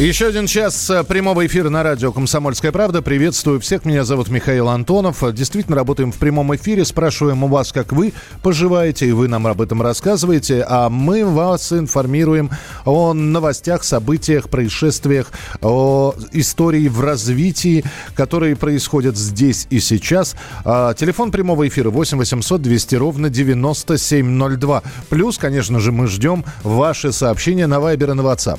Еще один час э, прямого эфира на радио «Комсомольская правда». Приветствую всех. Меня зовут Михаил Антонов. Действительно, работаем в прямом эфире. Спрашиваем у вас, как вы поживаете, и вы нам об этом рассказываете. А мы вас информируем о новостях, событиях, происшествиях, о истории в развитии, которые происходят здесь и сейчас. А, телефон прямого эфира 8 800 200 ровно 9702. Плюс, конечно же, мы ждем ваши сообщения на Вайбер и на WhatsApp.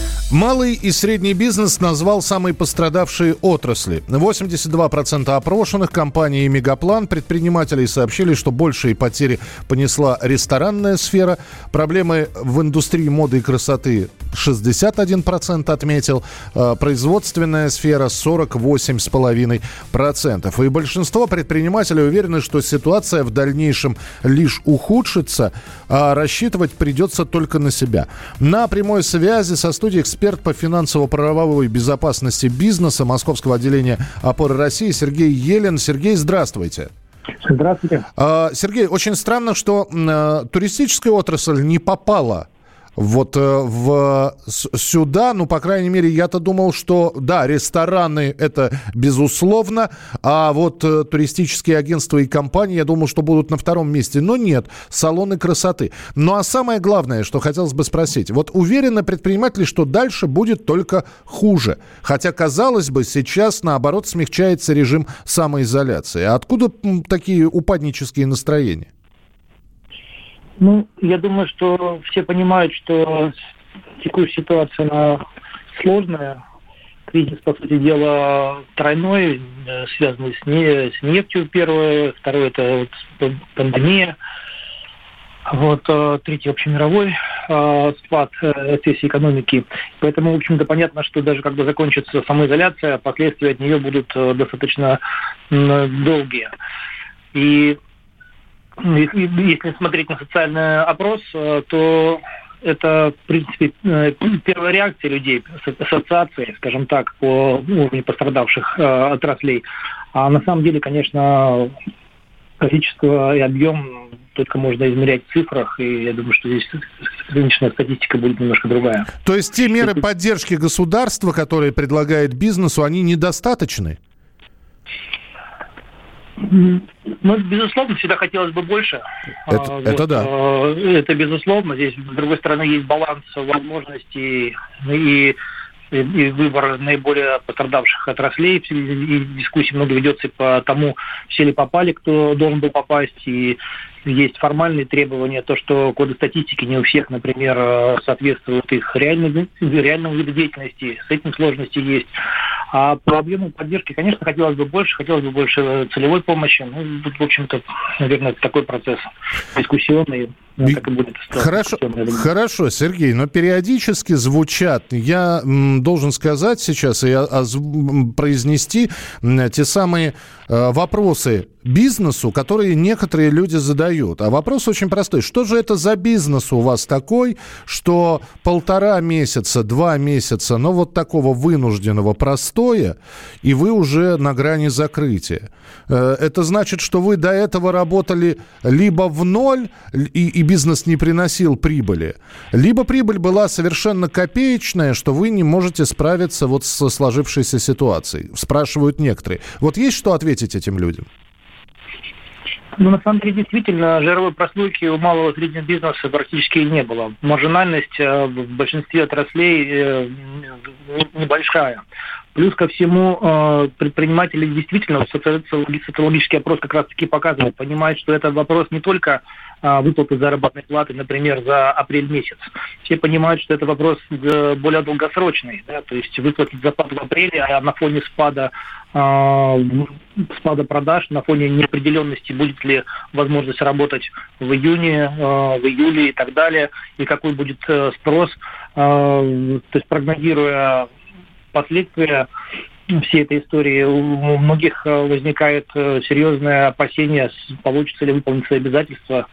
Малый и средний бизнес назвал самые пострадавшие отрасли. 82% опрошенных компаний и Мегаплан предпринимателей сообщили, что большие потери понесла ресторанная сфера. Проблемы в индустрии моды и красоты 61% отметил. А производственная сфера 48,5%. И большинство предпринимателей уверены, что ситуация в дальнейшем лишь ухудшится, а рассчитывать придется только на себя. На прямой связи со студией эксперт эксперт по финансово-правовой безопасности бизнеса Московского отделения опоры России Сергей Елен. Сергей, здравствуйте. Здравствуйте. А, Сергей, очень странно, что э, туристическая отрасль не попала вот э, в, сюда, ну, по крайней мере, я-то думал, что, да, рестораны это безусловно, а вот э, туристические агентства и компании, я думал, что будут на втором месте, но нет, салоны красоты. Ну, а самое главное, что хотелось бы спросить, вот уверены предприниматели, что дальше будет только хуже, хотя, казалось бы, сейчас, наоборот, смягчается режим самоизоляции. А откуда такие упаднические настроения? Ну, я думаю, что все понимают, что текущая ситуация она сложная. Кризис, по сути дела, тройной, э, связанный с, не, с нефтью, первое. Второе – это вот пандемия. Вот, э, третий общемировой э, спад э, сессии экономики. Поэтому, в общем-то, понятно, что даже когда закончится самоизоляция, последствия от нее будут э, достаточно э, долгие. И если, если смотреть на социальный опрос, э, то это, в принципе, э, первая реакция людей, ассоциации, скажем так, по уровню пострадавших э, отраслей. А на самом деле, конечно, количество и объем только можно измерять в цифрах, и я думаю, что здесь рыночная статистика будет немножко другая. То есть те меры поддержки государства, которые предлагает бизнесу, они недостаточны? Ну, безусловно, всегда хотелось бы больше. Это, а, вот. это да. А, это безусловно. Здесь, с другой стороны, есть баланс возможностей и и выбор наиболее пострадавших отраслей. И дискуссии много ведется по тому, все ли попали, кто должен был попасть, и есть формальные требования, то, что коды статистики не у всех, например, соответствуют их реальному, реальному виду деятельности, с этим сложности есть. А по объему поддержки, конечно, хотелось бы больше, хотелось бы больше целевой помощи. Ну, тут, в общем-то, наверное, такой процесс дискуссионный. Ну, так и будет хорошо, хорошо, Сергей, но периодически звучат, я м, должен сказать сейчас и а, произнести те самые э, вопросы бизнесу, которые некоторые люди задают. А вопрос очень простой. Что же это за бизнес у вас такой, что полтора месяца, два месяца, но вот такого вынужденного простоя, и вы уже на грани закрытия? Э, это значит, что вы до этого работали либо в ноль, и, и бизнес не приносил прибыли, либо прибыль была совершенно копеечная, что вы не можете справиться вот со сложившейся ситуацией. Спрашивают некоторые. Вот есть что ответить этим людям? Ну, на самом деле, действительно, жировой прослойки у малого и среднего бизнеса практически не было. Маржинальность э, в большинстве отраслей э, небольшая. Плюс ко всему, э, предприниматели действительно, социологический опрос как раз-таки показывает, понимают, что это вопрос не только выплаты заработной платы, например, за апрель месяц. Все понимают, что это вопрос более долгосрочный. Да? То есть выплатить зарплату в апреле, а на фоне спада а, спада продаж на фоне неопределенности, будет ли возможность работать в июне, а, в июле и так далее, и какой будет э, спрос. А, то есть прогнозируя последствия всей этой истории. У многих возникает серьезное опасение, получится ли выполнить свои обязательства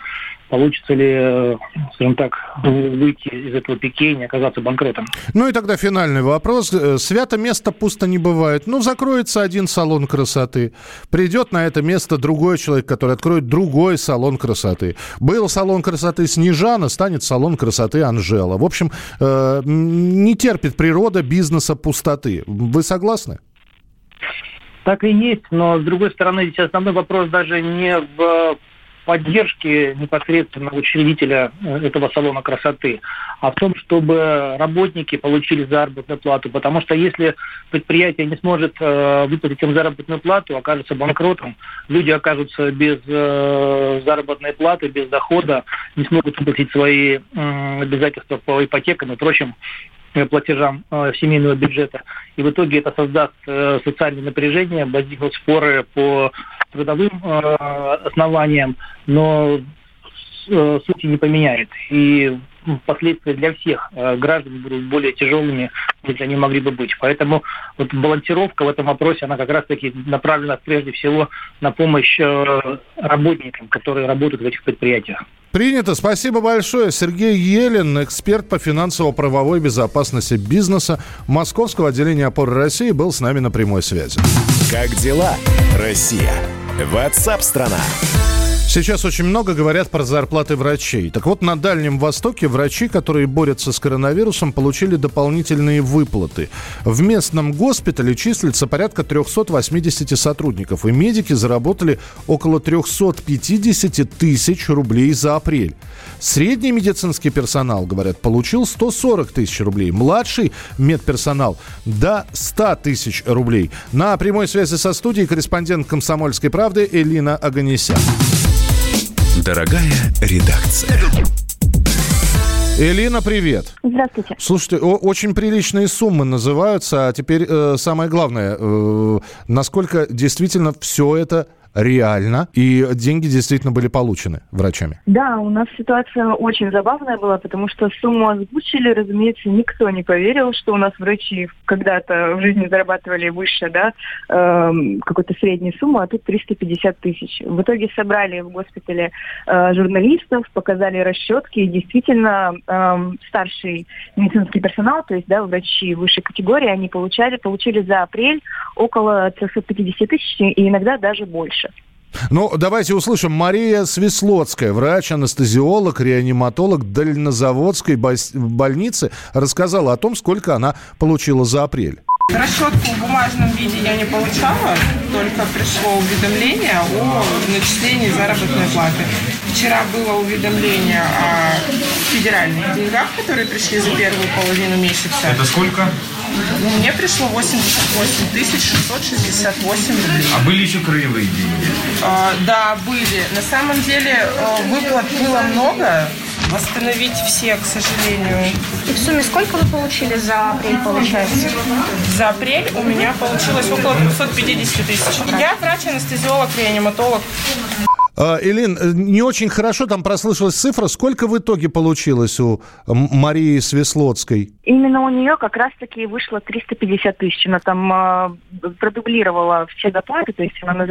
получится ли, э, скажем так, выйти из этого пике и не оказаться банкротом. Ну и тогда финальный вопрос. Э, свято место пусто не бывает. Ну, закроется один салон красоты. Придет на это место другой человек, который откроет другой салон красоты. Был салон красоты Снежана, станет салон красоты Анжела. В общем, э, не терпит природа бизнеса пустоты. Вы согласны? Так и есть, но с другой стороны, здесь основной вопрос даже не в поддержки непосредственно учредителя э, этого салона красоты, а в том, чтобы работники получили заработную плату. Потому что если предприятие не сможет э, выплатить им заработную плату, окажется банкротом, люди окажутся без э, заработной платы, без дохода, не смогут выплатить свои обязательства по ипотекам и прочим платежам э, семейного бюджета. И в итоге это создаст э, социальное напряжение, возникнут споры по трудовым э, основаниям, но э, сути не поменяет. И последствия для всех э, граждан будут более тяжелыми, если они могли бы быть. Поэтому вот балансировка в этом вопросе, она как раз-таки направлена прежде всего на помощь э, работникам, которые работают в этих предприятиях. Принято. Спасибо большое. Сергей Елен, эксперт по финансово-правовой безопасности бизнеса Московского отделения опоры России, был с нами на прямой связи. Как дела, Россия? Ватсап-страна! Сейчас очень много говорят про зарплаты врачей. Так вот, на Дальнем Востоке врачи, которые борются с коронавирусом, получили дополнительные выплаты. В местном госпитале числится порядка 380 сотрудников, и медики заработали около 350 тысяч рублей за апрель. Средний медицинский персонал, говорят, получил 140 тысяч рублей. Младший медперсонал до 100 тысяч рублей. На прямой связи со студией корреспондент «Комсомольской правды» Элина Аганесян. Дорогая редакция. Элина, привет. Здравствуйте. Слушайте, очень приличные суммы называются, а теперь э, самое главное, э, насколько действительно все это реально, и деньги действительно были получены врачами. Да, у нас ситуация очень забавная была, потому что сумму озвучили, разумеется, никто не поверил, что у нас врачи когда-то в жизни зарабатывали выше, да, э, какой-то средней суммы, а тут 350 тысяч. В итоге собрали в госпитале э, журналистов, показали расчетки, и действительно э, старший медицинский персонал, то есть, да, врачи высшей категории, они получали, получили за апрель около 350 тысяч и иногда даже больше. Ну, давайте услышим. Мария Свислоцкая, врач-анестезиолог, реаниматолог Дальнозаводской больницы, рассказала о том, сколько она получила за апрель. Расчетку в бумажном виде я не получала, только пришло уведомление о начислении заработной платы. Вчера было уведомление о федеральных деньгах, которые пришли за первую половину месяца. Это сколько? Ну, мне пришло 88 668 рублей. А были еще краевые деньги? А, да, были. На самом деле э, выплат было много. Восстановить все, к сожалению. И в сумме сколько вы получили за апрель, получается? За апрель у меня получилось около 250 тысяч. Я врач-анестезиолог, реаниматолог. А, Элин, э, не очень хорошо там прослышалась цифра. Сколько в итоге получилось у Марии Свеслотской? Именно у нее как раз-таки вышло 350 тысяч. Она там э, продублировала все доплаты, то есть она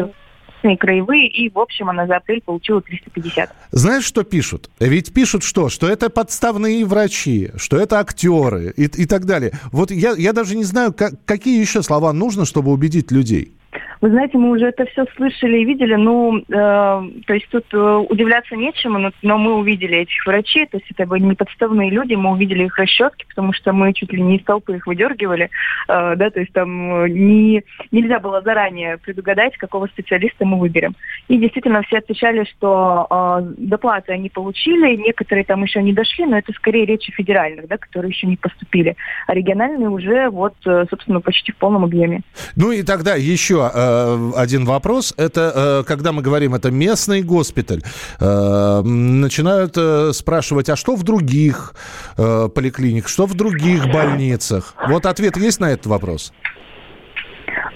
называла краевые, и, в общем, она за апрель получила 350. Знаешь, что пишут? Ведь пишут что? Что это подставные врачи, что это актеры и, и так далее. Вот я, я даже не знаю, как, какие еще слова нужно, чтобы убедить людей. Вы знаете, мы уже это все слышали и видели. Ну, э, то есть тут э, удивляться нечему, но, но мы увидели этих врачей. То есть это были не подставные люди, мы увидели их расчетки, потому что мы чуть ли не из толпы их выдергивали. Э, да, то есть там э, не, нельзя было заранее предугадать, какого специалиста мы выберем. И действительно все отвечали, что э, доплаты они получили, некоторые там еще не дошли, но это скорее речь федеральных, да, которые еще не поступили. А региональные уже вот, э, собственно, почти в полном объеме. Ну и тогда еще э, один вопрос. Это, э, когда мы говорим, это местный госпиталь, э, начинают спрашивать, а что в других поликлиниках, что в других больницах? Вот ответ есть на этот вопрос?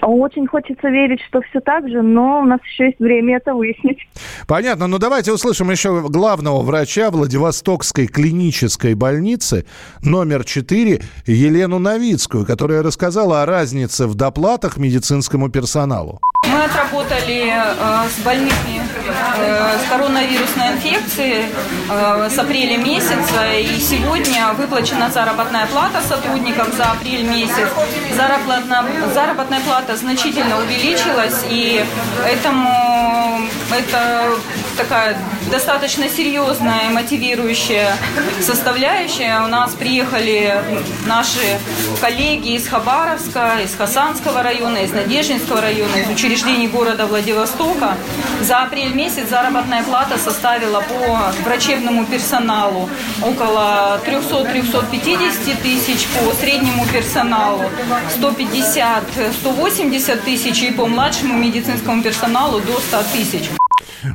Очень хочется верить, что все так же, но у нас еще есть время это выяснить. Понятно. Ну, давайте услышим еще главного врача Владивостокской клинической больницы номер 4 Елену Новицкую, которая рассказала о разнице в доплатах медицинскому персоналу. Мы отработали э, с больными э, с коронавирусной инфекцией э, с апреля месяца, и сегодня выплачена заработная плата сотрудникам за апрель месяц. Заработная, заработная плата значительно увеличилась, и этому это такая достаточно серьезная мотивирующая составляющая. У нас приехали наши коллеги из Хабаровска, из Хасанского района, из Надеждинского района, из учреждений города Владивостока. За апрель месяц заработная плата составила по врачебному персоналу около 300-350 тысяч, по среднему персоналу 150-180 тысяч и по младшему медицинскому персоналу до 100 тысяч.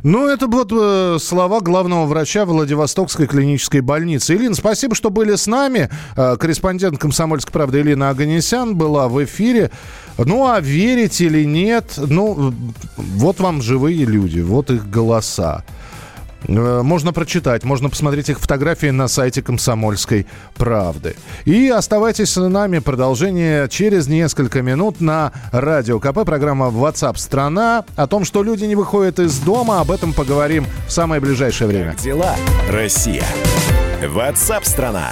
Ну, это вот э, слова главного врача Владивостокской клинической больницы. Илина, спасибо, что были с нами. Э, корреспондент «Комсомольской правды» Илина Аганесян была в эфире. Ну, а верить или нет, ну, вот вам живые люди, вот их голоса. Э, можно прочитать, можно посмотреть их фотографии на сайте «Комсомольской правды». И оставайтесь с нами. Продолжение через несколько минут на Радио КП. Программа WhatsApp страна». О том, что люди не выходят из дома, об этом поговорим в самое ближайшее время. Как дела, Россия? WhatsApp страна.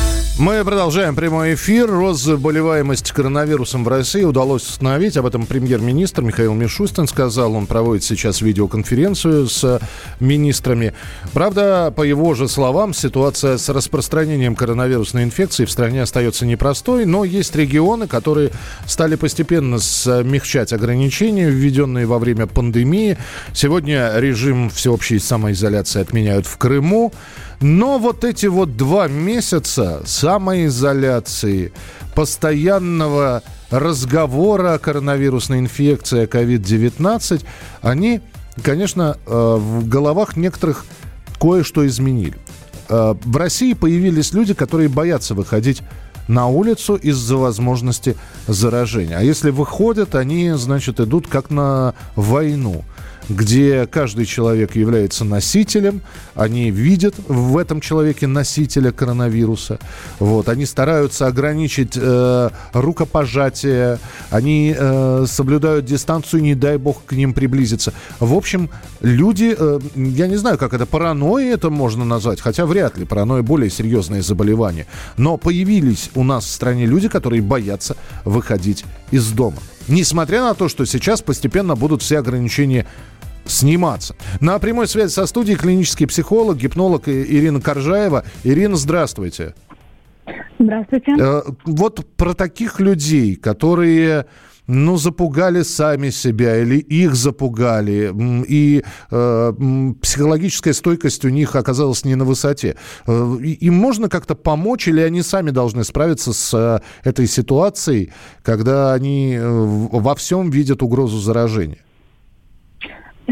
Мы продолжаем прямой эфир. Рост заболеваемости коронавирусом в России удалось установить. Об этом премьер-министр Михаил Мишустин сказал. Он проводит сейчас видеоконференцию с министрами. Правда, по его же словам, ситуация с распространением коронавирусной инфекции в стране остается непростой, но есть регионы, которые стали постепенно смягчать ограничения, введенные во время пандемии. Сегодня режим всеобщей самоизоляции отменяют в Крыму. Но вот эти вот два месяца самоизоляции, постоянного разговора о коронавирусной инфекции, о COVID-19, они, конечно, э, в головах некоторых кое-что изменили. Э, в России появились люди, которые боятся выходить на улицу из-за возможности заражения. А если выходят, они, значит, идут как на войну где каждый человек является носителем, они видят в этом человеке носителя коронавируса, вот, они стараются ограничить э, рукопожатие, они э, соблюдают дистанцию, не дай бог к ним приблизиться. В общем, люди, э, я не знаю, как это, паранойя это можно назвать, хотя вряд ли, паранойя более серьезное заболевание, но появились у нас в стране люди, которые боятся выходить из дома. Несмотря на то, что сейчас постепенно будут все ограничения сниматься. На прямой связи со студией клинический психолог, гипнолог Ирина Коржаева. Ирина, здравствуйте. Здравствуйте. Э, вот про таких людей, которые ну, запугали сами себя или их запугали, и э, психологическая стойкость у них оказалась не на высоте. Э, им можно как-то помочь или они сами должны справиться с э, этой ситуацией, когда они во всем видят угрозу заражения?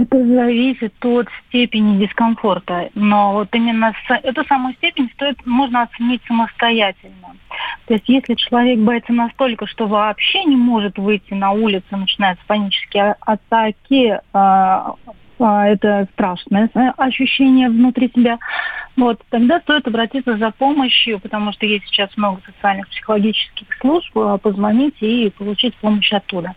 Это зависит от степени дискомфорта. Но вот именно эту самую степень стоит, можно оценить самостоятельно. То есть если человек боится настолько, что вообще не может выйти на улицу, начинаются панические а, атаки, а, это страшное ощущение внутри себя, вот, тогда стоит обратиться за помощью, потому что есть сейчас много социальных психологических служб, а, позвонить и получить помощь оттуда.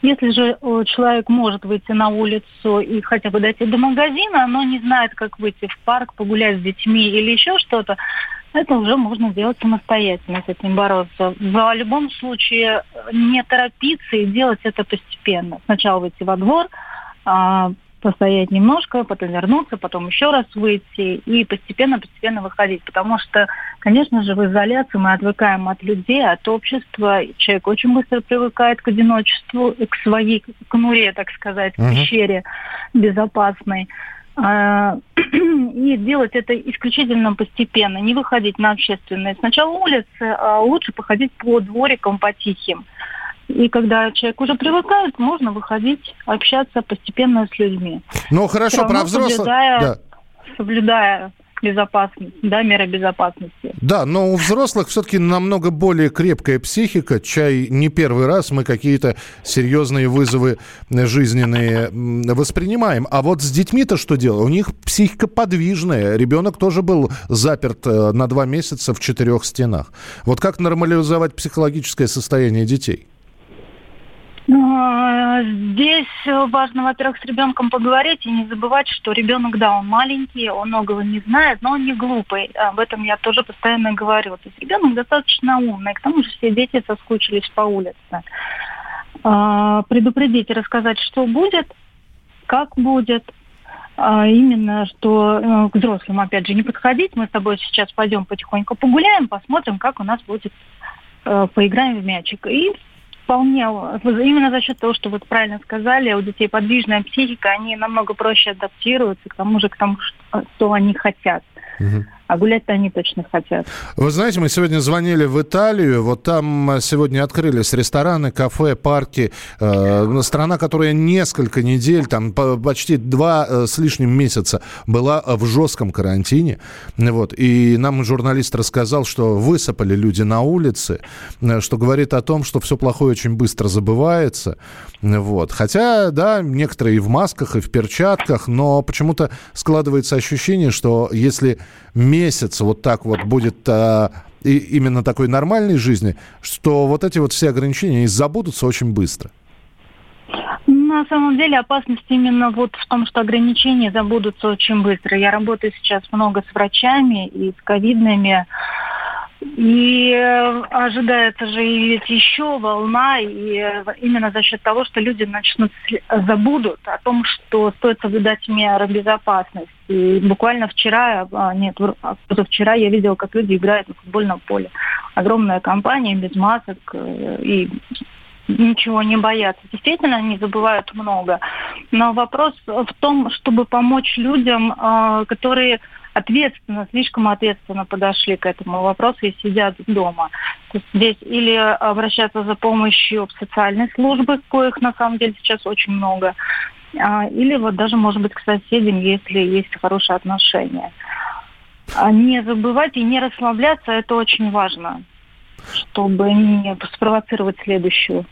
Если же э, человек может выйти на улицу и хотя бы дойти до магазина, но не знает, как выйти в парк, погулять с детьми или еще что-то, это уже можно делать самостоятельно, с этим бороться. В любом случае не торопиться и делать это постепенно. Сначала выйти во двор, а, постоять немножко, потом вернуться, потом еще раз выйти и постепенно-постепенно выходить. Потому что, конечно же, в изоляции мы отвыкаем от людей, от общества. Человек очень быстро привыкает к одиночеству, к своей конуре, так сказать, uh-huh. пещере безопасной. А, и делать это исключительно постепенно, не выходить на общественные сначала улицы, а лучше походить по дворикам, по тихим. И когда человек уже привыкает, можно выходить, общаться постепенно с людьми. Ну хорошо, про взрослых... Соблюдая, да. соблюдая безопасность, да, меры безопасности. Да, но у взрослых все-таки намного более крепкая психика. Чай не первый раз мы какие-то серьезные вызовы жизненные воспринимаем. А вот с детьми-то что делать? У них психика подвижная. Ребенок тоже был заперт э, на два месяца в четырех стенах. Вот как нормализовать психологическое состояние детей? Ну, здесь важно, во-первых, с ребенком поговорить и не забывать, что ребенок, да, он маленький, он многого не знает, но он не глупый. Об этом я тоже постоянно говорю. То есть ребенок достаточно умный, к тому же все дети соскучились по улице. А, предупредить и рассказать, что будет, как будет, а, именно, что э, к взрослым, опять же, не подходить. Мы с тобой сейчас пойдем потихоньку погуляем, посмотрим, как у нас будет, э, поиграем в мячик. И вполне, именно за счет того, что вы правильно сказали, у детей подвижная психика, они намного проще адаптируются к тому же, к тому, что они хотят. Угу. А гулять-то они точно хотят. Вы знаете, мы сегодня звонили в Италию. Вот там сегодня открылись рестораны, кафе, парки. Э, страна, которая несколько недель, там почти два э, с лишним месяца была в жестком карантине. Вот. И нам журналист рассказал, что высыпали люди на улице, э, что говорит о том, что все плохое очень быстро забывается. Вот. Хотя, да, некоторые и в масках, и в перчатках, но почему-то складывается ощущение, что если месяц вот так вот будет а, и именно такой нормальной жизни, что вот эти вот все ограничения забудутся очень быстро. На самом деле опасность именно вот в том, что ограничения забудутся очень быстро. Я работаю сейчас много с врачами и с ковидными и э, ожидается же ведь еще волна, и э, именно за счет того, что люди начнут забудут о том, что стоит соблюдать меры безопасности. И буквально вчера, а, нет, позавчера я видела, как люди играют на футбольном поле. Огромная компания без масок э, и ничего не боятся. Действительно, они забывают много. Но вопрос в том, чтобы помочь людям, которые ответственно, слишком ответственно подошли к этому вопросу и сидят дома. То есть здесь или обращаться за помощью в социальные службы, коих на самом деле сейчас очень много, а, или вот даже, может быть, к соседям, если есть хорошие отношения. А не забывать и не расслабляться, это очень важно, чтобы не спровоцировать следующую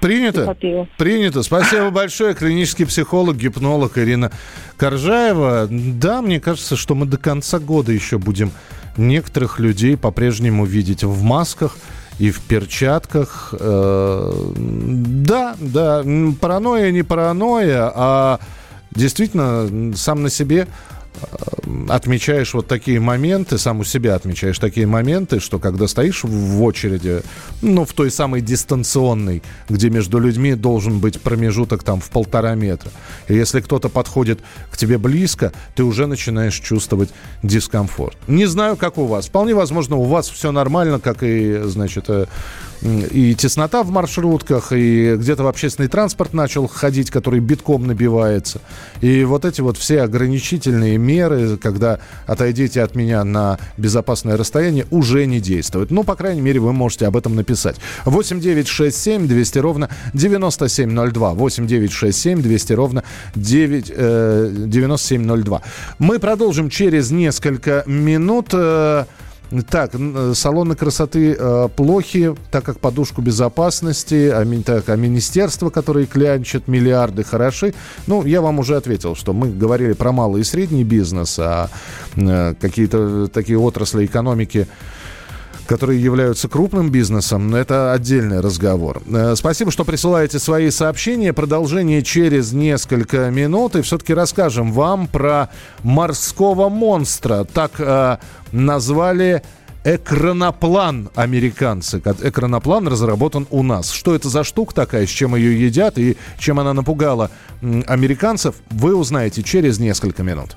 Принято. Принято. Спасибо большое. Клинический психолог, гипнолог Ирина Коржаева. Да, мне кажется, что мы до конца года еще будем некоторых людей по-прежнему видеть в масках и в перчатках. Э, да, да, паранойя не паранойя, а действительно сам на себе отмечаешь вот такие моменты, сам у себя отмечаешь такие моменты, что когда стоишь в очереди, ну, в той самой дистанционной, где между людьми должен быть промежуток там в полтора метра. И если кто-то подходит к тебе близко, ты уже начинаешь чувствовать дискомфорт. Не знаю, как у вас. Вполне возможно, у вас все нормально, как и, значит, э, и теснота в маршрутках, и где-то в общественный транспорт начал ходить, который битком набивается. И вот эти вот все ограничительные меры, когда отойдите от меня на безопасное расстояние, уже не действуют. Ну, по крайней мере, вы можете об этом написать. 8 9 6 7 200 ровно 9702. 8 9 6 7 200 ровно 9, э, 9702. Мы продолжим через несколько минут. Э, Так, салоны красоты э, плохи, так как подушку безопасности, а, так, а министерства, которые клянчат миллиарды, хороши. Ну, я вам уже ответил, что мы говорили про малый и средний бизнес, а э, какие-то такие отрасли экономики которые являются крупным бизнесом, это отдельный разговор. Э, спасибо, что присылаете свои сообщения. Продолжение через несколько минут. И все-таки расскажем вам про морского монстра. Так э, назвали экраноплан американцы. Экраноплан разработан у нас. Что это за штука такая, с чем ее едят и чем она напугала американцев, вы узнаете через несколько минут.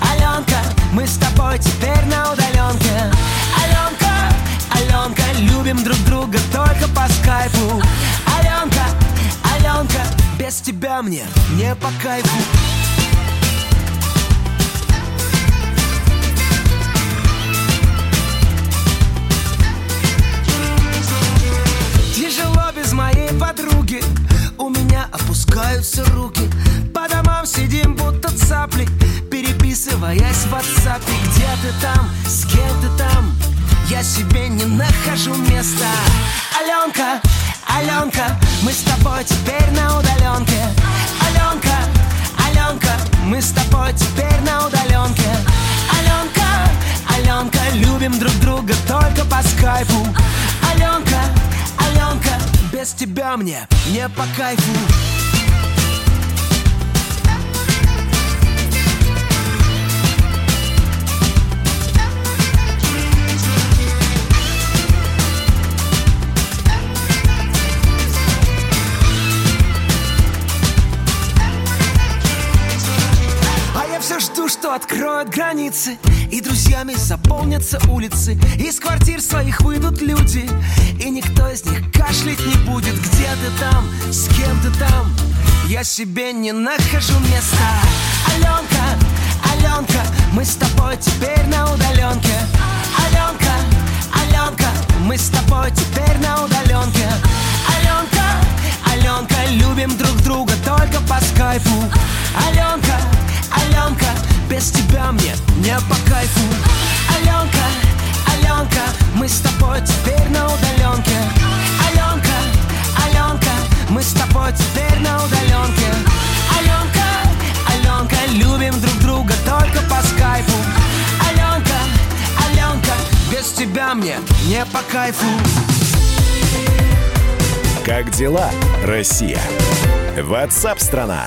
Аленка, мы с тобой теперь на удаленке. Аленка, Аленка, любим друг друга только по скайпу. Аленка, Аленка, без тебя мне не по кайфу. Тяжело без моей подруги. У меня опускаются руки. По домам Переписываясь в WhatsApp Где ты там, с кем ты там? Я себе не нахожу места. Аленка, Аленка Мы с тобой теперь на удаленке. Аленка, Аленка Мы с тобой теперь на удаленке. Аленка, Аленка Любим друг друга только по скайпу. Аленка, Аленка Без тебя мне не по кайфу жду, что откроют границы И друзьями заполнятся улицы. Из квартир своих выйдут люди И никто из них кашлять не будет. Где ты там, с кем ты там? Я себе не нахожу места. Аленка, Аленка Мы с тобой теперь на удаленке. Аленка, Аленка Мы с тобой теперь на удаленке. Аленка, Аленка Любим друг друга только по скайпу. Аленка, Аленка, без тебя мне не по кайфу. Аленка, Аленка, мы с тобой теперь на удаленке. Аленка, Аленка, мы с тобой теперь на удаленке. Аленка, Аленка, любим друг друга только по скайпу. Аленка, Аленка, без тебя мне не по кайфу. Как дела, Россия? Ватсап-страна!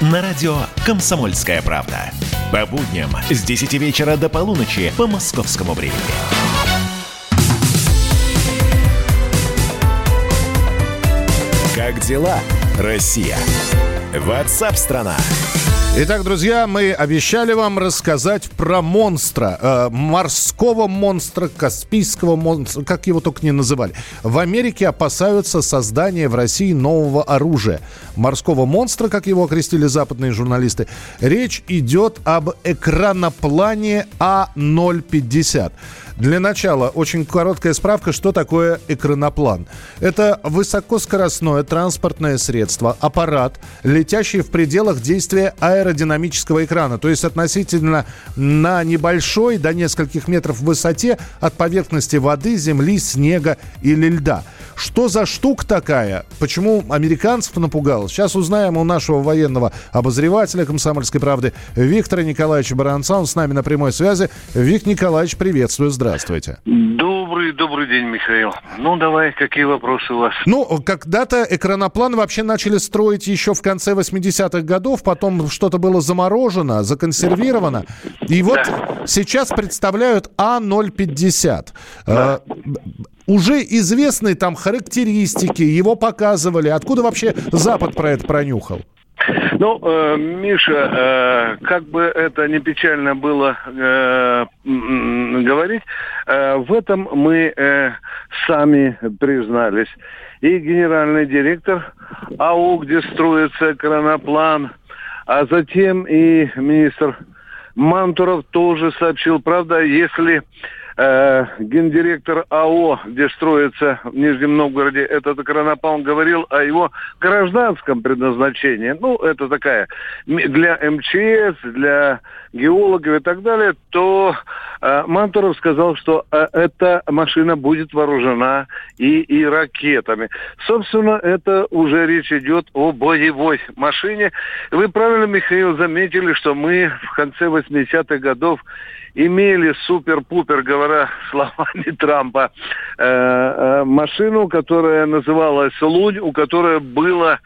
На радио «Комсомольская правда». По будням с 10 вечера до полуночи по московскому времени. Как дела, Россия? Ватсап-страна! Итак, друзья, мы обещали вам рассказать про монстра, э, морского монстра, каспийского монстра, как его только не называли. В Америке опасаются создания в России нового оружия. Морского монстра, как его окрестили западные журналисты. Речь идет об экраноплане А050. Для начала очень короткая справка, что такое экраноплан. Это высокоскоростное транспортное средство, аппарат, летящий в пределах действия аэродинамического экрана, то есть относительно на небольшой, до нескольких метров в высоте от поверхности воды, земли, снега или льда. Что за штука такая? Почему американцев напугал? Сейчас узнаем у нашего военного обозревателя «Комсомольской правды» Виктора Николаевича Баранца. Он с нами на прямой связи. Вик Николаевич, приветствую. Здравствуйте. Добрый Добрый, день, Михаил. Ну, давай, какие вопросы у вас? Ну, когда-то экраноплан вообще начали строить еще в конце 80-х годов, потом что-то было заморожено, законсервировано. И вот да. сейчас представляют А050. Да. Э, уже известны там характеристики, его показывали. Откуда вообще Запад про это пронюхал? Ну, э, Миша, э, как бы это не печально было э, говорить, э, в этом мы э, сами признались. И генеральный директор АУ, где строится краноплан, а затем и министр Мантуров тоже сообщил, правда, если э, гендиректор АО, где строится в Нижнем Новгороде этот Кронопал, говорил о его гражданском предназначении. Ну, это такая для МЧС, для геологов и так далее, то э, Мантуров сказал, что э, эта машина будет вооружена и, и ракетами. Собственно, это уже речь идет о боевой машине. Вы правильно, Михаил, заметили, что мы в конце 80-х годов имели супер-пупер, говоря словами Трампа, э, э, машину, которая называлась «Лунь», у которой было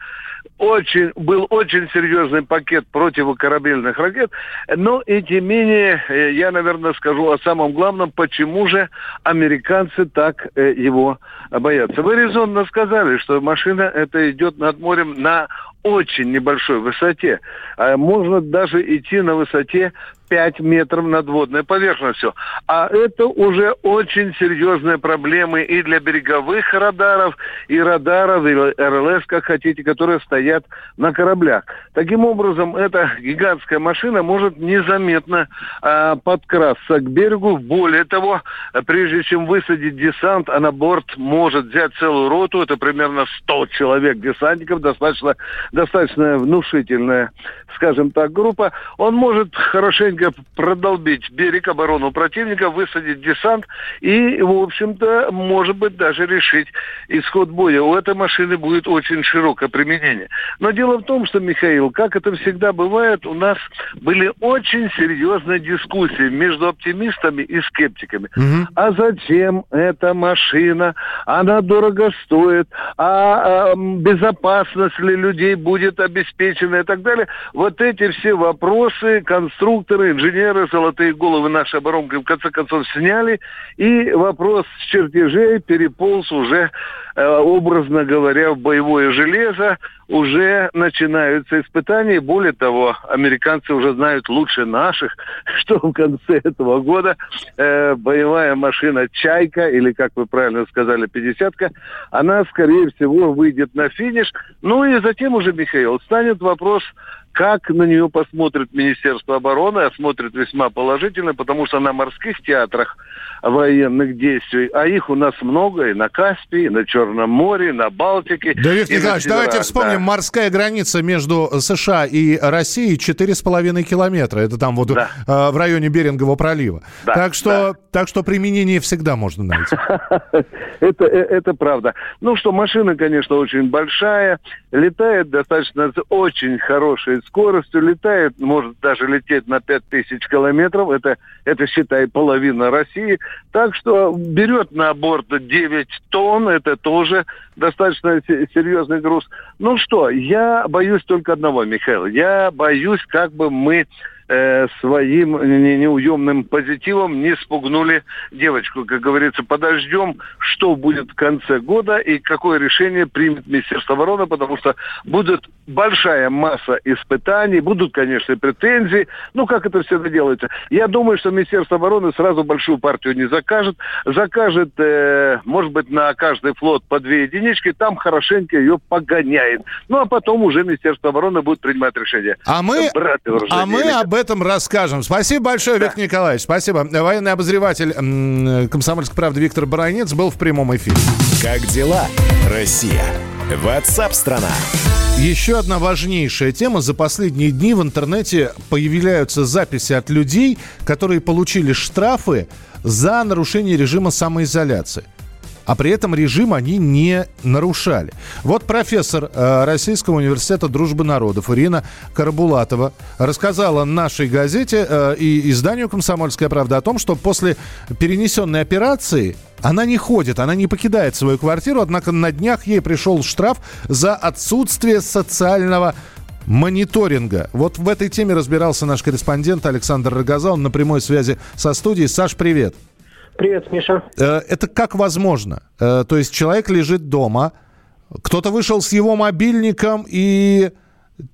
очень, был очень серьезный пакет противокорабельных ракет, но и тем не менее, э, я, наверное, скажу о самом главном, почему же американцы так э, его боятся. Вы резонно сказали, что машина это идет над морем на очень небольшой высоте. А можно даже идти на высоте 5 метров над водной поверхностью. А это уже очень серьезные проблемы и для береговых радаров, и радаров, и РЛС, как хотите, которые стоят на кораблях. Таким образом, эта гигантская машина может незаметно а, подкрасться к берегу. Более того, прежде чем высадить десант, а на борт может взять целую роту, это примерно 100 человек десантников, достаточно, достаточно внушительная, скажем так, группа, он может хорошенько продолбить берег, оборону противника, высадить десант и, в общем-то, может быть, даже решить исход боя. У этой машины будет очень широкое применение. Но дело в том, что, Михаил, как это всегда бывает, у нас были очень серьезные дискуссии между оптимистами и скептиками. Угу. А зачем эта машина? Она дорого стоит. А, а безопасность ли людей будет обеспечена и так далее? Вот эти все вопросы конструкторы инженеры, золотые головы нашей оборонки в конце концов сняли, и вопрос чертежей переполз уже, образно говоря, в боевое железо, уже начинаются испытания, более того, американцы уже знают лучше наших, что в конце этого года э, боевая машина «Чайка», или, как вы правильно сказали, «пятидесятка», она, скорее всего, выйдет на финиш. Ну и затем уже, Михаил, станет вопрос как на нее посмотрит Министерство обороны, а смотрит весьма положительно, потому что на морских театрах военных действий, а их у нас много и на Каспии, и на Черном море, и на Балтике. Да, Виктор Николаевич, давайте вспомним, да. морская граница между США и Россией 4,5 километра. Это там вот да. э, в районе Берингового пролива. Да, так, что, да. так что применение всегда можно найти. это, э, это правда. Ну что, машина, конечно, очень большая, летает достаточно очень хорошей скоростью, летает, может даже лететь на 5000 километров, это, это считай, половина России. Так что берет на борт 9 тонн, это тоже достаточно серьезный груз. Ну что, я боюсь только одного, Михаил. Я боюсь, как бы мы э, своим неуемным позитивом не спугнули девочку. Как говорится, подождем, что будет в конце года и какое решение примет Министерство обороны, потому что будет большая масса испытаний, будут, конечно, претензии. Ну, как это всегда делается? Я думаю, что Министерство обороны сразу большую партию не закажет. Закажет, э, может быть, на каждый флот по две единички, там хорошенько ее погоняет. Ну, а потом уже Министерство обороны будет принимать решение. А мы, а мы об этом расскажем. Спасибо большое, да. Виктор Николаевич. Спасибо. Военный обозреватель «Комсомольской правды» Виктор Баранец был в прямом эфире. Как дела, Россия? Ватсап-страна! Еще одна важнейшая тема. За последние дни в интернете появляются записи от людей, которые получили штрафы за нарушение режима самоизоляции. А при этом режим они не нарушали. Вот профессор э, Российского университета дружбы народов Ирина Карабулатова рассказала нашей газете э, и изданию «Комсомольская правда» о том, что после перенесенной операции она не ходит, она не покидает свою квартиру, однако на днях ей пришел штраф за отсутствие социального мониторинга. Вот в этой теме разбирался наш корреспондент Александр Рогоза. Он на прямой связи со студией. Саш, привет. Привет, Миша. Э, это как возможно? Э, то есть человек лежит дома, кто-то вышел с его мобильником и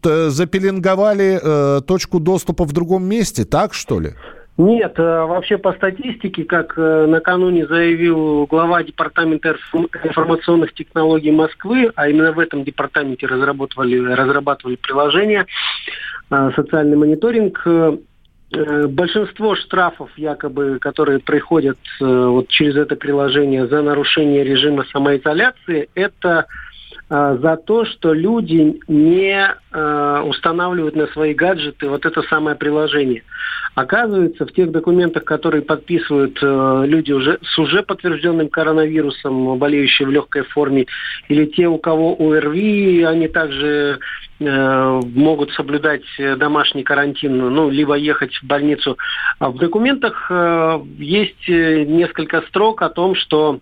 запеленговали э, точку доступа в другом месте, так что ли? Нет, вообще по статистике, как накануне заявил глава Департамента информационных технологий Москвы, а именно в этом департаменте разрабатывали, разрабатывали приложение «Социальный мониторинг», большинство штрафов, якобы, которые приходят э, вот через это приложение за нарушение режима самоизоляции, это э, за то, что люди не устанавливают на свои гаджеты вот это самое приложение. Оказывается, в тех документах, которые подписывают люди уже с уже подтвержденным коронавирусом, болеющие в легкой форме, или те, у кого ОРВИ, они также Э, могут соблюдать домашний карантин, ну, либо ехать в больницу. А в документах э, есть э, несколько строк о том, что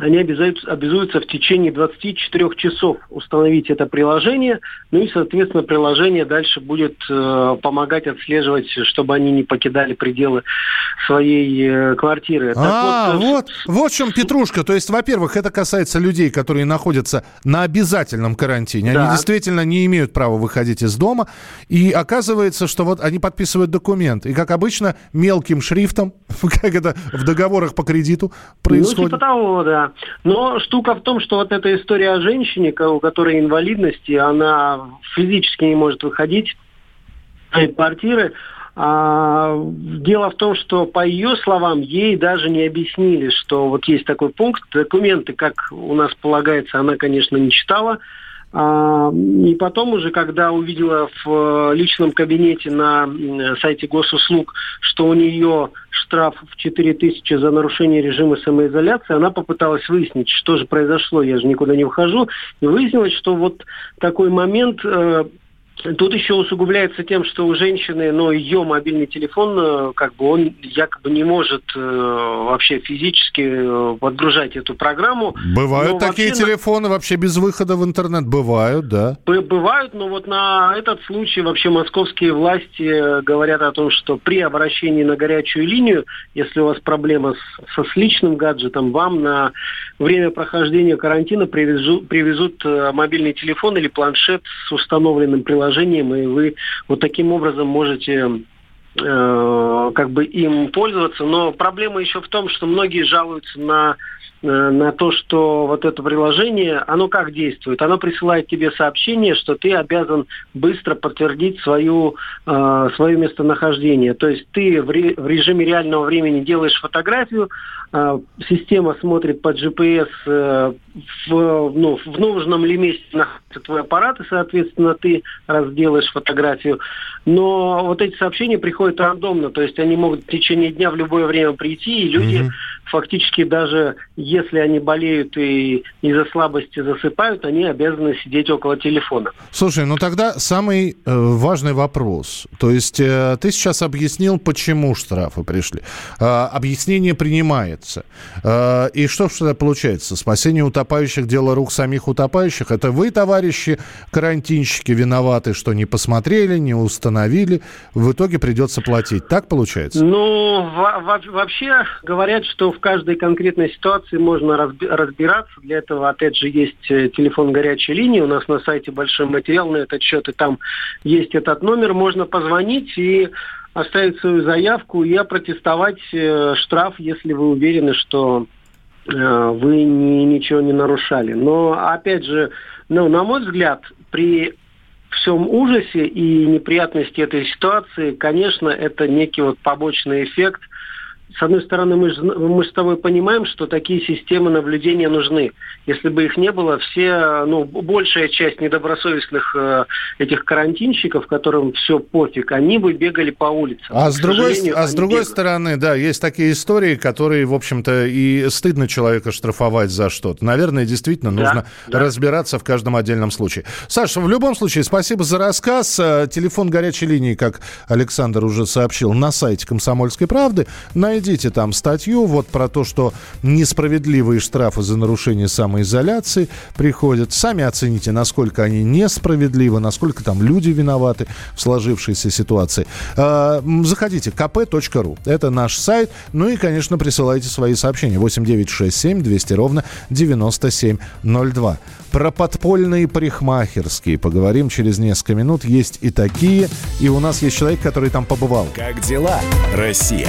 они обязуются, обязуются в течение 24 часов установить это приложение, ну и, соответственно, приложение дальше будет э, помогать отслеживать, чтобы они не покидали пределы своей э, квартиры. А, вот, вот, вот в чем петрушка. То есть, во-первых, это касается людей, которые находятся на обязательном карантине. Да. Они действительно не имеют права выходить из дома. И оказывается, что вот они подписывают документ. И, как обычно, мелким шрифтом, как это в договорах по кредиту происходит. Ну, типа того, да. Но штука в том, что вот эта история о женщине, у которой инвалидность, она физически не может выходить из квартиры, а, дело в том, что по ее словам ей даже не объяснили, что вот есть такой пункт. Документы, как у нас полагается, она, конечно, не читала. И потом уже, когда увидела в личном кабинете на сайте госуслуг, что у нее штраф в 4 тысячи за нарушение режима самоизоляции, она попыталась выяснить, что же произошло, я же никуда не выхожу. И выяснилось, что вот такой момент э, Тут еще усугубляется тем, что у женщины, но ее мобильный телефон, э, как бы он якобы не может э, вообще физически э, подгружать эту программу. Бывают но такие вообще телефоны вообще без выхода в интернет, бывают, да? Бывают, но вот на этот случай вообще московские власти говорят о том, что при обращении на горячую линию, если у вас проблема с, со с личным гаджетом, вам на время прохождения карантина привезут, привезут мобильный телефон или планшет с установленным приложением приложением, и вы вот таким образом можете э, как бы им пользоваться. Но проблема еще в том, что многие жалуются на на то, что вот это приложение, оно как действует? Оно присылает тебе сообщение, что ты обязан быстро подтвердить свою, э, свое местонахождение. То есть ты в, ре, в режиме реального времени делаешь фотографию, э, система смотрит по GPS э, в, ну, в нужном ли месте находится твой аппарат, и, соответственно, ты разделаешь фотографию. Но вот эти сообщения приходят рандомно, то есть они могут в течение дня в любое время прийти, и люди mm-hmm. Фактически даже если они болеют и из-за слабости засыпают, они обязаны сидеть около телефона. Слушай, ну тогда самый э, важный вопрос. То есть э, ты сейчас объяснил, почему штрафы пришли. Э, объяснение принимается. Э, и что же получается? Спасение утопающих – дело рук самих утопающих. Это вы, товарищи карантинщики, виноваты, что не посмотрели, не установили. В итоге придется платить. Так получается? Ну, вообще говорят, что в каждой конкретной ситуации можно разбираться. Для этого, опять же, есть э, телефон горячей линии. У нас на сайте большой материал на этот счет, и там есть этот номер. Можно позвонить и оставить свою заявку и опротестовать э, штраф, если вы уверены, что э, вы ни, ничего не нарушали. Но, опять же, ну, на мой взгляд, при всем ужасе и неприятности этой ситуации, конечно, это некий вот побочный эффект с одной стороны, мы, мы с тобой понимаем, что такие системы наблюдения нужны. Если бы их не было, все, ну, большая часть недобросовестных э, этих карантинщиков, которым все пофиг, они бы бегали по улицам. А с другой, а с другой стороны, да, есть такие истории, которые, в общем-то, и стыдно человека штрафовать за что-то. Наверное, действительно да, нужно да. разбираться в каждом отдельном случае. Саша, в любом случае, спасибо за рассказ. Э, телефон горячей линии, как Александр уже сообщил, на сайте «Комсомольской правды». Найдите там статью вот про то, что несправедливые штрафы за нарушение самоизоляции приходят. Сами оцените, насколько они несправедливы, насколько там люди виноваты в сложившейся ситуации. Э, заходите, kp.ru. Это наш сайт. Ну и, конечно, присылайте свои сообщения. 8967 200 ровно 9702. Про подпольные парикмахерские поговорим через несколько минут. Есть и такие. И у нас есть человек, который там побывал. Как дела, Россия?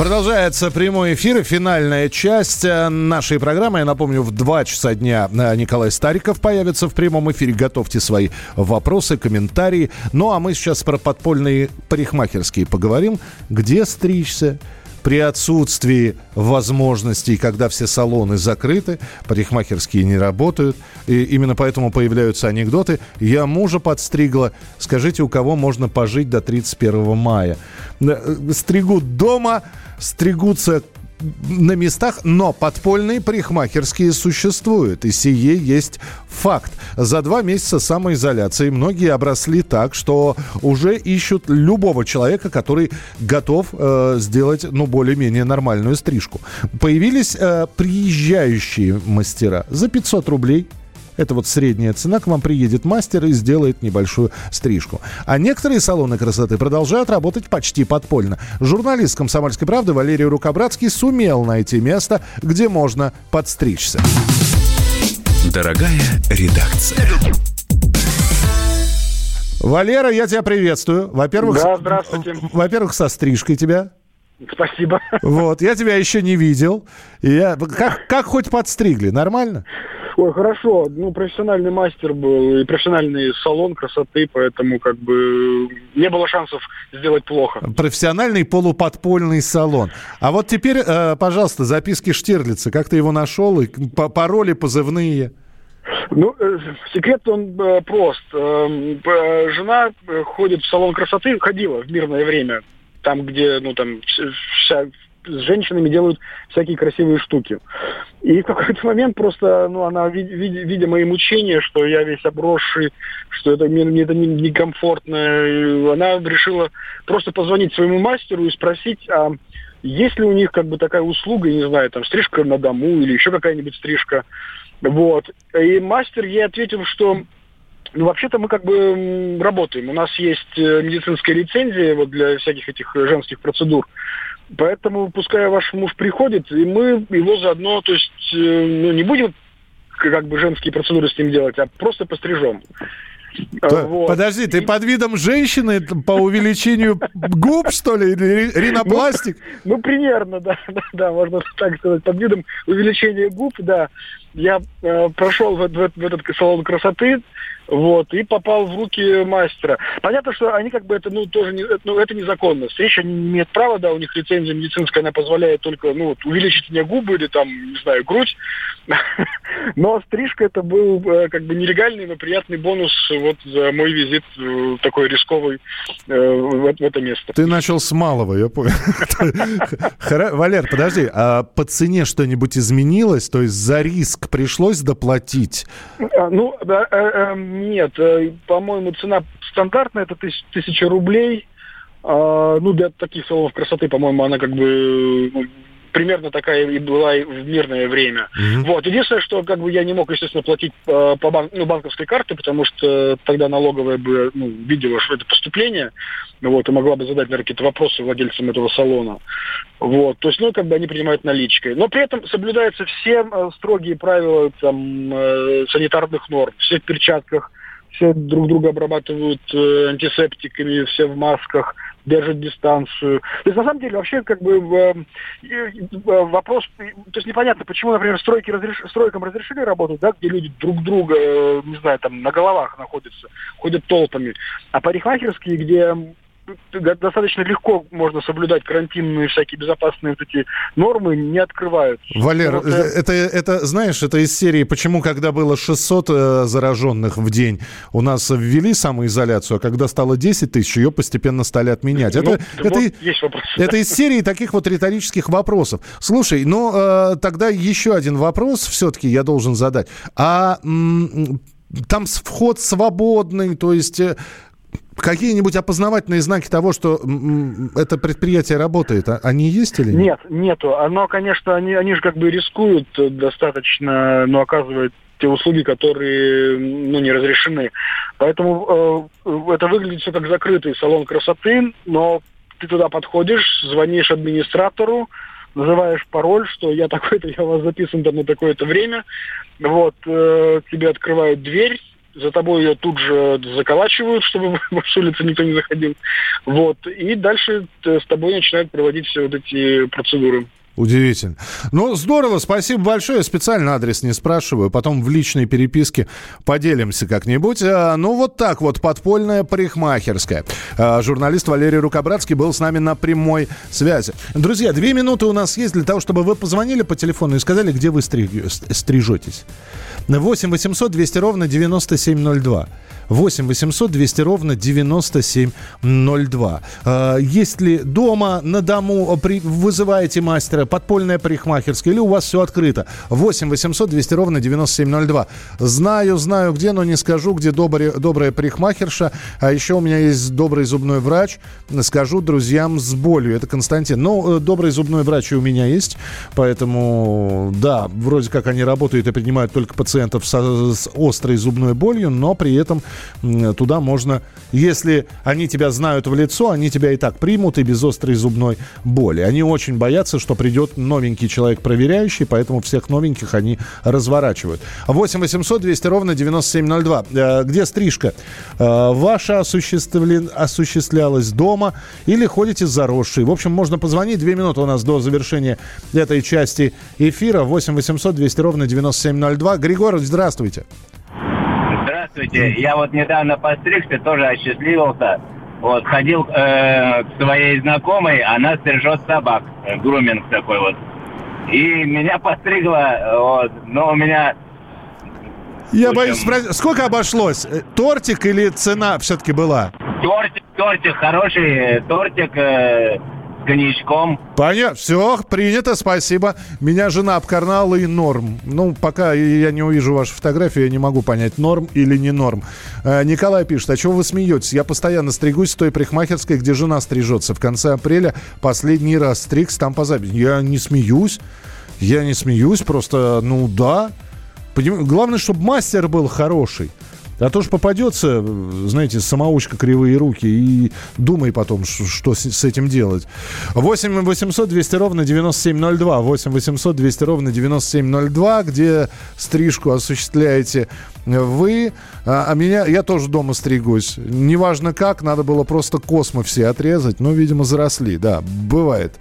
Продолжается прямой эфир, финальная часть э, нашей программы. Я напомню, в 2 часа дня э, Николай Стариков появится в прямом эфире. Готовьте свои вопросы, комментарии. Ну, а мы сейчас про подпольные парикмахерские поговорим. Где стричься? При отсутствии возможностей, когда все салоны закрыты, парикмахерские не работают. И именно поэтому появляются анекдоты. Я мужа подстригла. Скажите, у кого можно пожить до 31 мая? Э, стригут дома, стригутся на местах, но подпольные парикмахерские существуют, и сие есть факт. За два месяца самоизоляции многие обросли так, что уже ищут любого человека, который готов э, сделать, ну, более-менее нормальную стрижку. Появились э, приезжающие мастера за 500 рублей это вот средняя цена. К вам приедет мастер и сделает небольшую стрижку. А некоторые салоны красоты продолжают работать почти подпольно. Журналист «Комсомольской правды» Валерий Рукобратский сумел найти место, где можно подстричься. Дорогая редакция. Валера, я тебя приветствую. Во-первых, да, здравствуйте. Во-первых, со стрижкой тебя. Спасибо. Вот, я тебя еще не видел. я... как, как хоть подстригли? Нормально? Ой, хорошо. Ну, профессиональный мастер был и профессиональный салон красоты, поэтому как бы не было шансов сделать плохо. Профессиональный полуподпольный салон. А вот теперь, э, пожалуйста, записки Штирлица. Как ты его нашел? И пароли, позывные? Ну, э, секрет он э, прост. Эм, жена ходит в салон красоты, ходила в мирное время, там, где, ну, там, вся с женщинами делают всякие красивые штуки. И в какой-то момент просто, ну, она, видя, видя мои мучения, что я весь обросший, что это мне это некомфортно, она решила просто позвонить своему мастеру и спросить, а есть ли у них как бы такая услуга, не знаю, там, стрижка на дому или еще какая-нибудь стрижка. Вот. И мастер ей ответил, что ну, вообще-то мы как бы работаем. У нас есть э, медицинская лицензия вот для всяких этих женских процедур. Поэтому пускай ваш муж приходит, и мы его заодно, то есть, э, ну, не будем как бы женские процедуры с ним делать, а просто пострижем. То, вот. Подожди, ты под видом женщины по увеличению губ, что ли, или ринопластик? Ну, ну, примерно, да, да, да, можно так сказать, под видом увеличения губ, да. Я э, прошел в, в, в этот салон красоты, вот, и попал в руки мастера. Понятно, что они как бы это, ну, тоже не, ну, это незаконно. Встреча не имеет права, да, у них лицензия медицинская, она позволяет только, ну, вот, увеличить мне губы или там, не знаю, грудь. Но стрижка это был э, как бы нелегальный, но приятный бонус вот за мой визит э, такой рисковый э, в, в это место. Ты начал с малого, я понял. Валер, подожди, а по цене что-нибудь изменилось? То есть за риск пришлось доплатить? А, ну, да, нет, э, по-моему, цена стандартная, это тысяч, тысяча рублей. А, ну, для таких салонов красоты, по-моему, она как бы ну, примерно такая и была и в мирное время. Mm-hmm. Вот. Единственное, что как бы я не мог, естественно, платить по, по бан- ну, банковской карте, потому что тогда налоговая бы ну, видела, что это поступление, вот, и могла бы задать, наверное, какие-то вопросы владельцам этого салона. Вот. То есть, ну, как бы они принимают наличкой. Но при этом соблюдаются все э, строгие правила там, э, санитарных норм. Все в перчатках, все друг друга обрабатывают э, антисептиками, все в масках – держит дистанцию. То есть, на самом деле, вообще, как бы, э, э, вопрос, то есть, непонятно, почему, например, стройки разреш... стройкам разрешили работать, да, где люди друг друга, э, не знаю, там, на головах находятся, ходят толпами, а парикмахерские, где достаточно легко можно соблюдать карантинные всякие безопасные вот эти нормы, не открывают. Валер, вот, это, это, знаешь, это из серии, почему, когда было 600 э, зараженных в день, у нас ввели самоизоляцию, а когда стало 10 тысяч, ее постепенно стали отменять. Ну, это, это, есть вопрос. это из серии таких вот риторических вопросов. Слушай, ну, э, тогда еще один вопрос все-таки я должен задать. А м- там вход свободный, то есть э, Какие-нибудь опознавательные знаки того, что это предприятие работает, а, они есть или нет? Нет, нету. Оно, конечно, они, они же как бы рискуют достаточно, но оказывают те услуги, которые ну, не разрешены. Поэтому э, это выглядит все как закрытый салон красоты, но ты туда подходишь, звонишь администратору, называешь пароль, что я такой-то, я у вас записан там на такое-то время, вот, э, тебе открывают дверь, за тобой ее тут же заколачивают, чтобы с улицы никто не заходил. Вот. И дальше с тобой начинают проводить все вот эти процедуры. Удивительно. Ну, здорово, спасибо большое. Специально адрес не спрашиваю. Потом в личной переписке поделимся как-нибудь. А, ну, вот так вот, подпольная парикмахерская. А, журналист Валерий Рукобратский был с нами на прямой связи. Друзья, две минуты у нас есть для того, чтобы вы позвонили по телефону и сказали, где вы стрижетесь. 8 800 200 ровно 9702. 8 800 200 ровно 9702. А, есть ли дома, на дому, вызываете мастера, подпольная парикмахерская, или у вас все открыто? 8 800 200 ровно 9702. Знаю, знаю где, но не скажу, где добрый, добрая парикмахерша. А еще у меня есть добрый зубной врач. Скажу друзьям с болью. Это Константин. Ну, э, добрый зубной врач и у меня есть. Поэтому, да, вроде как они работают и принимают только пациентов с, с острой зубной болью, но при этом туда можно, если они тебя знают в лицо, они тебя и так примут и без острой зубной боли. Они очень боятся, что придет новенький человек проверяющий, поэтому всех новеньких они разворачивают. 8 800 200 ровно 9702. Э, где стрижка? Э, ваша осуществлен... осуществлялась дома или ходите заросший? В общем, можно позвонить. Две минуты у нас до завершения этой части эфира. 8 800 200 ровно 9702. Григорий, здравствуйте. Здравствуйте. Я вот недавно постригся, тоже осчастливился. Вот, ходил э, к своей знакомой, она стрижет собак. Э, груминг такой вот. И меня постригла, вот, но у меня... Я боюсь спросить, сколько обошлось? Э, тортик или цена все-таки была? Тортик, тортик, хороший тортик, э, коньячком. Понятно. Все, принято, спасибо. Меня жена обкарнала и норм. Ну, пока я не увижу вашу фотографию, я не могу понять, норм или не норм. Э, Николай пишет, а чего вы смеетесь? Я постоянно стригусь в той парикмахерской, где жена стрижется. В конце апреля последний раз стригс там по записи. Я не смеюсь. Я не смеюсь, просто, ну да. Главное, чтобы мастер был хороший. А то ж попадется, знаете, самоучка кривые руки и думай потом, что с этим делать. 8 800 200 ровно 9702. 8 800 200 ровно 9702, где стрижку осуществляете вы, а, а меня, я тоже дома стригусь. Неважно как, надо было просто космо все отрезать, но, видимо, заросли, да, бывает.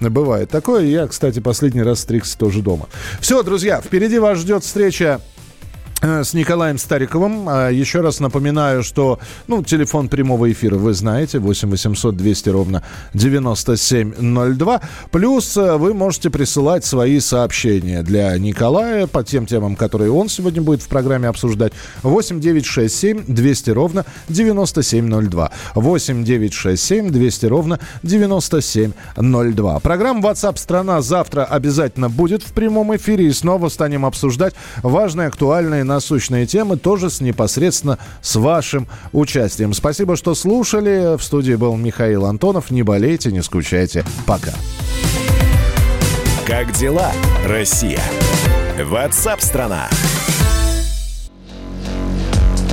Бывает такое. Я, кстати, последний раз стригся тоже дома. Все, друзья, впереди вас ждет встреча с Николаем Стариковым. А, еще раз напоминаю, что ну, телефон прямого эфира вы знаете, 8 800 200 ровно 9702. Плюс э, вы можете присылать свои сообщения для Николая по тем темам, которые он сегодня будет в программе обсуждать. 8 9 6 7 200 ровно 9702. 8 9 6 7 200 ровно 9702. Программа WhatsApp страна завтра обязательно будет в прямом эфире и снова станем обсуждать важные, актуальные насущные темы, тоже с непосредственно с вашим участием. Спасибо, что слушали. В студии был Михаил Антонов. Не болейте, не скучайте. Пока. Как дела, Россия? Ватсап-страна!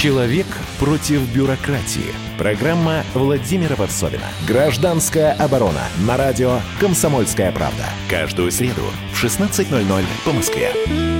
Человек против бюрократии. Программа Владимира Варсовина. Гражданская оборона. На радио «Комсомольская правда». Каждую среду в 16.00 по Москве.